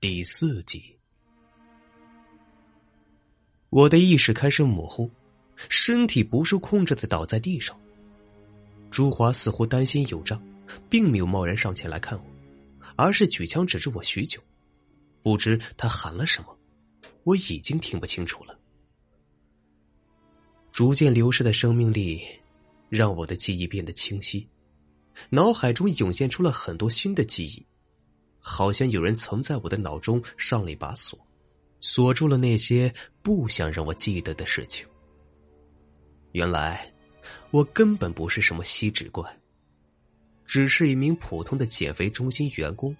第四集，我的意识开始模糊，身体不受控制的倒在地上。朱华似乎担心有诈，并没有贸然上前来看我，而是举枪指着我许久。不知他喊了什么，我已经听不清楚了。逐渐流失的生命力，让我的记忆变得清晰，脑海中涌现出了很多新的记忆。好像有人曾在我的脑中上了一把锁，锁住了那些不想让我记得的事情。原来，我根本不是什么锡纸怪，只是一名普通的减肥中心员工。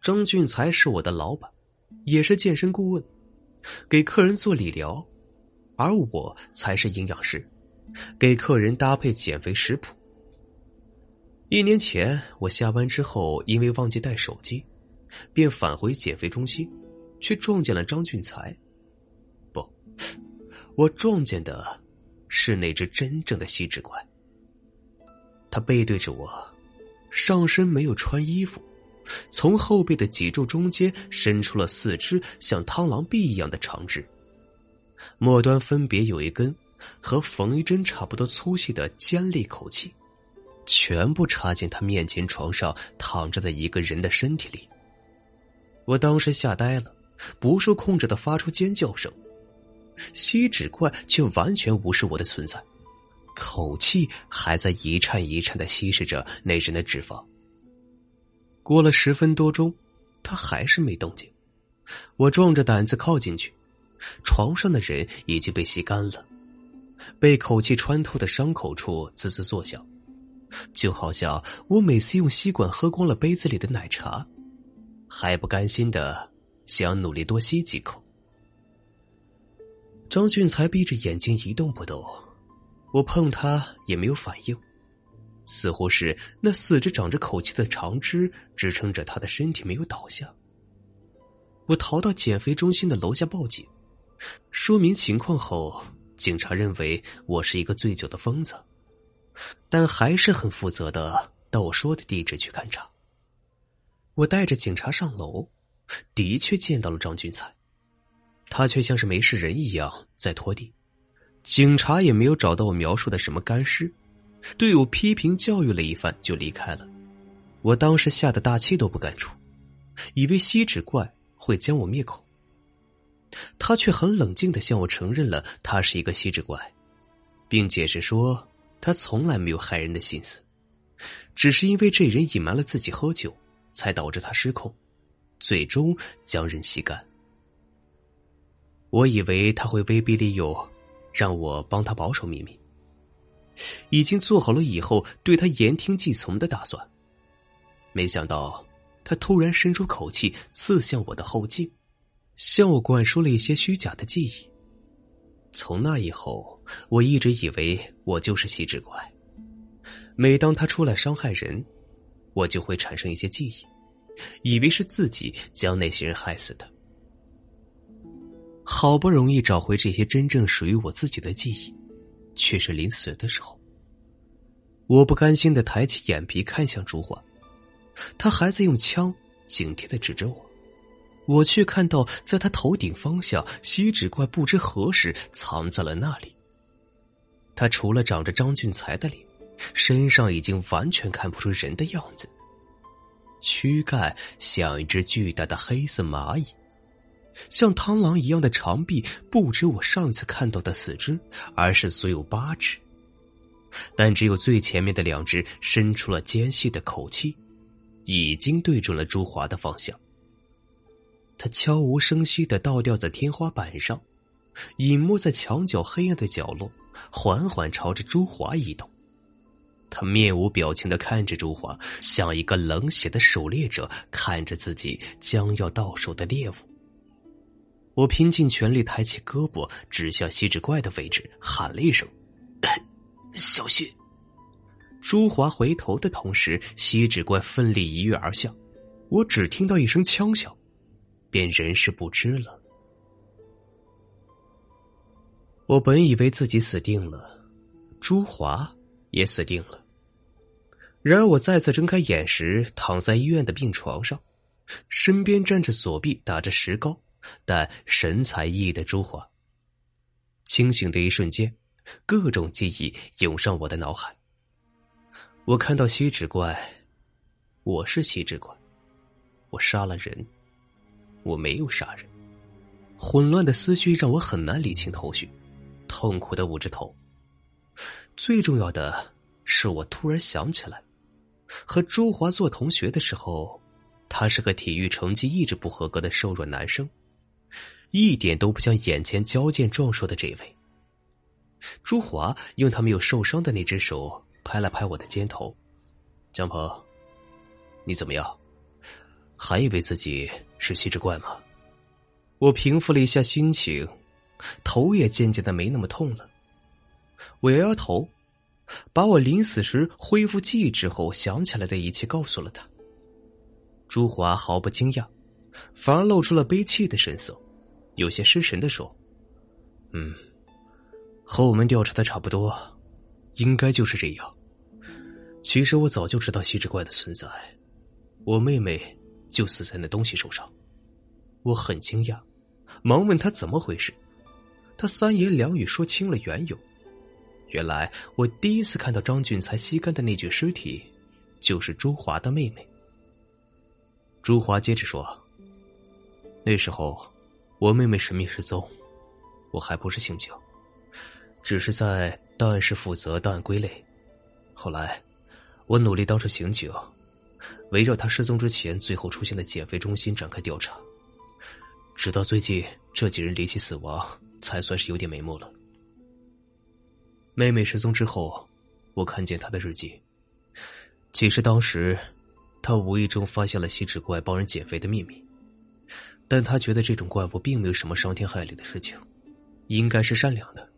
张俊才是我的老板，也是健身顾问，给客人做理疗，而我才是营养师，给客人搭配减肥食谱。一年前，我下班之后，因为忘记带手机，便返回减肥中心，却撞见了张俊才。不，我撞见的是那只真正的锡纸怪。他背对着我，上身没有穿衣服，从后背的脊柱中间伸出了四只像螳螂臂一样的长枝，末端分别有一根和缝衣针差不多粗细的尖利口器。全部插进他面前床上躺着的一个人的身体里。我当时吓呆了，不受控制的发出尖叫声。锡纸怪却完全无视我的存在，口气还在一颤一颤的吸食着那人的脂肪。过了十分多钟，他还是没动静。我壮着胆子靠进去，床上的人已经被吸干了，被口气穿透的伤口处滋滋作响。就好像我每次用吸管喝光了杯子里的奶茶，还不甘心的想努力多吸几口。张俊才闭着眼睛一动不动，我碰他也没有反应，似乎是那四只长着口气的长枝支撑着他的身体没有倒下。我逃到减肥中心的楼下报警，说明情况后，警察认为我是一个醉酒的疯子。但还是很负责的到我说的地址去勘察。我带着警察上楼，的确见到了张俊才，他却像是没事人一样在拖地。警察也没有找到我描述的什么干尸，对我批评教育了一番就离开了。我当时吓得大气都不敢出，以为锡纸怪会将我灭口。他却很冷静的向我承认了他是一个锡纸怪，并解释说。他从来没有害人的心思，只是因为这人隐瞒了自己喝酒，才导致他失控，最终将人吸干。我以为他会威逼利诱，让我帮他保守秘密，已经做好了以后对他言听计从的打算。没想到他突然伸出口气，刺向我的后颈，向我灌输了一些虚假的记忆。从那以后。我一直以为我就是锡纸怪，每当他出来伤害人，我就会产生一些记忆，以为是自己将那些人害死的。好不容易找回这些真正属于我自己的记忆，却是临死的时候。我不甘心的抬起眼皮看向朱华，他还在用枪警惕的指着我。我却看到，在他头顶方向，锡纸怪不知何时藏在了那里。他除了长着张俊才的脸，身上已经完全看不出人的样子。躯干像一只巨大的黑色蚂蚁，像螳螂一样的长臂不止我上次看到的四只，而是足有八只。但只有最前面的两只伸出了尖细的口气，已经对准了朱华的方向。他悄无声息的倒吊在天花板上，隐没在墙角黑暗的角落。缓缓朝着朱华移动，他面无表情的看着朱华，像一个冷血的狩猎者看着自己将要到手的猎物。我拼尽全力抬起胳膊指向锡纸怪的位置，喊了一声：“ 小心！”朱华回头的同时，锡纸怪奋力一跃而下，我只听到一声枪响，便人事不知了。我本以为自己死定了，朱华也死定了。然而我再次睁开眼时，躺在医院的病床上，身边站着左臂打着石膏，但神采奕奕的朱华。清醒的一瞬间，各种记忆涌上我的脑海。我看到锡纸怪，我是锡纸怪，我杀了人，我没有杀人。混乱的思绪让我很难理清头绪，痛苦的捂着头。最重要的是，我突然想起来，和朱华做同学的时候，他是个体育成绩一直不合格的瘦弱男生，一点都不像眼前矫健壮硕的这位。朱华用他没有受伤的那只手拍了拍我的肩头，江鹏，你怎么样？还以为自己是吸脂怪吗？我平复了一下心情，头也渐渐的没那么痛了。我摇摇头，把我临死时恢复记忆之后想起来的一切告诉了他。朱华毫不惊讶，反而露出了悲戚的神色，有些失神的说：“嗯，和我们调查的差不多，应该就是这样。其实我早就知道西之怪的存在，我妹妹就死在那东西手上。”我很惊讶。忙问他怎么回事，他三言两语说清了缘由。原来我第一次看到张俊才吸干的那具尸体，就是朱华的妹妹。朱华接着说：“那时候，我妹妹神秘失踪，我还不是刑警，只是在档案室负责档案归类。后来，我努力当上刑警，围绕她失踪之前最后出现的减肥中心展开调查。”直到最近这几人离奇死亡，才算是有点眉目了。妹妹失踪之后，我看见她的日记。其实当时，她无意中发现了锡纸怪帮人减肥的秘密，但她觉得这种怪物并没有什么伤天害理的事情，应该是善良的。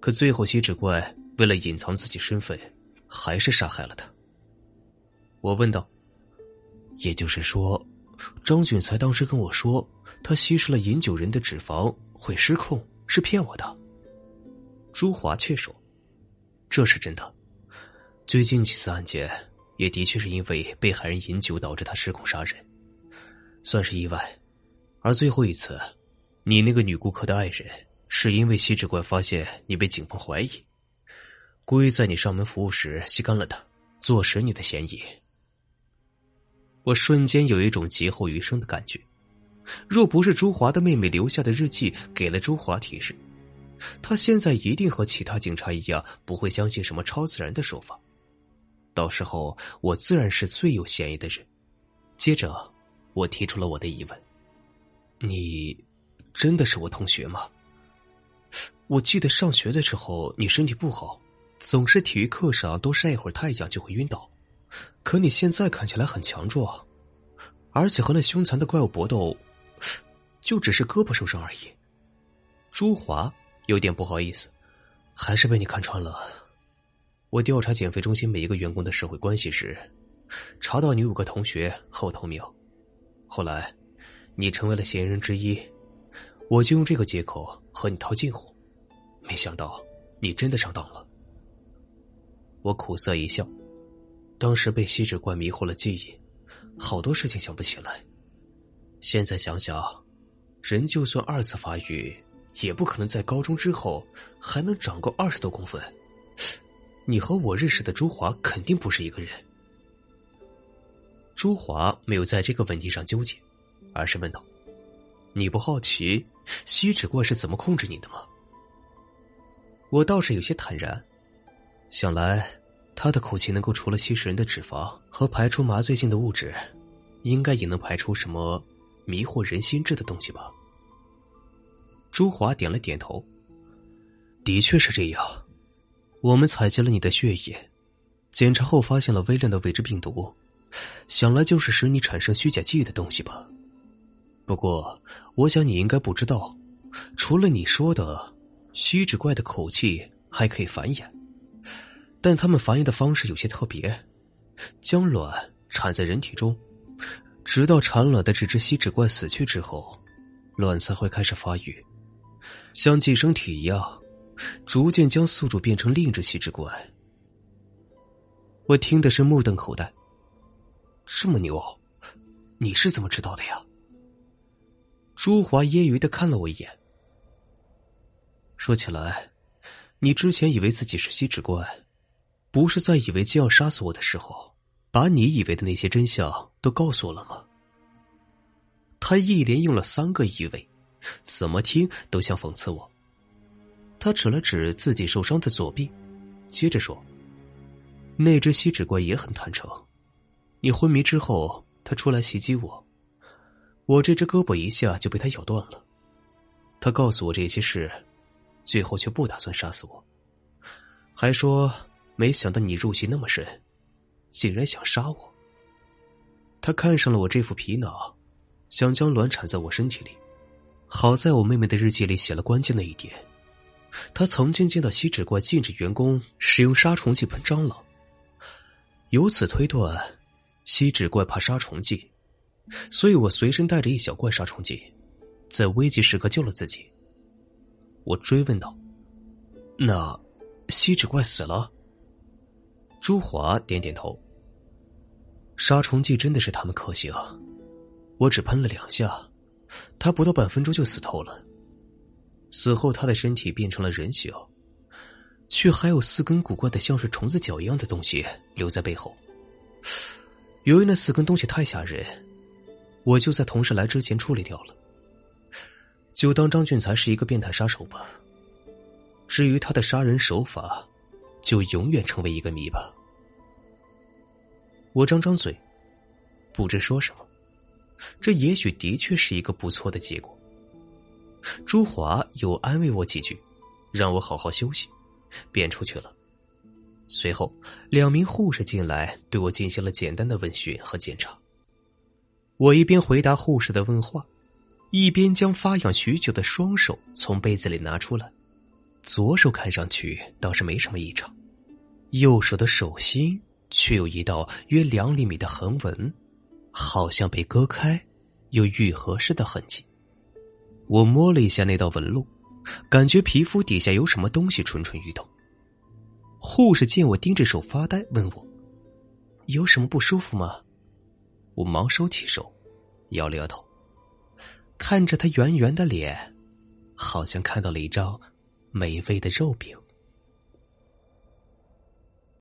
可最后，锡纸怪为了隐藏自己身份，还是杀害了她。我问道：“也就是说？”张俊才当时跟我说，他吸食了饮酒人的脂肪会失控，是骗我的。朱华却说：“这是真的。最近几次案件也的确是因为被害人饮酒导致他失控杀人，算是意外。而最后一次，你那个女顾客的爱人是因为吸脂怪发现你被警方怀疑，故意在你上门服务时吸干了他，坐实你的嫌疑。”我瞬间有一种劫后余生的感觉。若不是朱华的妹妹留下的日记给了朱华提示，他现在一定和其他警察一样，不会相信什么超自然的说法。到时候我自然是最有嫌疑的人。接着，我提出了我的疑问：“你真的是我同学吗？我记得上学的时候你身体不好，总是体育课上多晒一会儿太阳就会晕倒。”可你现在看起来很强壮，而且和那凶残的怪物搏斗，就只是胳膊受伤而已。朱华有点不好意思，还是被你看穿了。我调查减肥中心每一个员工的社会关系时，查到你五个同学后头名，后来你成为了嫌疑人之一，我就用这个借口和你套近乎。没想到你真的上当了。我苦涩一笑。当时被锡纸怪迷惑了记忆，好多事情想不起来。现在想想，人就算二次发育，也不可能在高中之后还能长够二十多公分。你和我认识的朱华肯定不是一个人。朱华没有在这个问题上纠结，而是问道：“你不好奇锡纸怪是怎么控制你的吗？”我倒是有些坦然，想来。他的口气能够除了吸食人的脂肪和排出麻醉性的物质，应该也能排出什么迷惑人心智的东西吧？朱华点了点头。的确是这样，我们采集了你的血液，检查后发现了微量的未知病毒，想来就是使你产生虚假记忆的东西吧。不过，我想你应该不知道，除了你说的虚指怪的口气，还可以繁衍。但他们繁衍的方式有些特别，将卵产在人体中，直到产卵的这只吸脂怪死去之后，卵才会开始发育，像寄生体一样，逐渐将宿主变成另一只吸脂怪。我听的是目瞪口呆，这么牛，你是怎么知道的呀？朱华揶揄的看了我一眼。说起来，你之前以为自己是吸脂怪，不是在以为将要杀死我的时候，把你以为的那些真相都告诉我了吗？他一连用了三个以为，怎么听都像讽刺我。他指了指自己受伤的左臂，接着说：“那只锡纸怪也很坦诚，你昏迷之后，他出来袭击我。”我这只胳膊一下就被他咬断了，他告诉我这些事，最后却不打算杀死我，还说没想到你入戏那么深，竟然想杀我。他看上了我这副皮囊，想将卵产在我身体里。好在我妹妹的日记里写了关键的一点，她曾经见到锡纸怪禁止员工使用杀虫剂喷蟑螂，由此推断，锡纸怪怕杀虫剂。所以我随身带着一小罐杀虫剂，在危急时刻救了自己。我追问道：“那锡纸怪死了？”朱华点点头。杀虫剂真的是他们可惜啊！我只喷了两下，他不到半分钟就死透了。死后，他的身体变成了人形，却还有四根古怪的像是虫子脚一样的东西留在背后。由于那四根东西太吓人。我就在同事来之前处理掉了，就当张俊才是一个变态杀手吧。至于他的杀人手法，就永远成为一个谜吧。我张张嘴，不知说什么。这也许的确是一个不错的结果。朱华又安慰我几句，让我好好休息，便出去了。随后，两名护士进来，对我进行了简单的问询和检查。我一边回答护士的问话，一边将发痒许久的双手从被子里拿出来。左手看上去倒是没什么异常，右手的手心却有一道约两厘米的横纹，好像被割开又愈合似的痕迹。我摸了一下那道纹路，感觉皮肤底下有什么东西蠢蠢欲动。护士见我盯着手发呆，问我：“有什么不舒服吗？”我忙收起手，摇了摇头，看着他圆圆的脸，好像看到了一张美味的肉饼。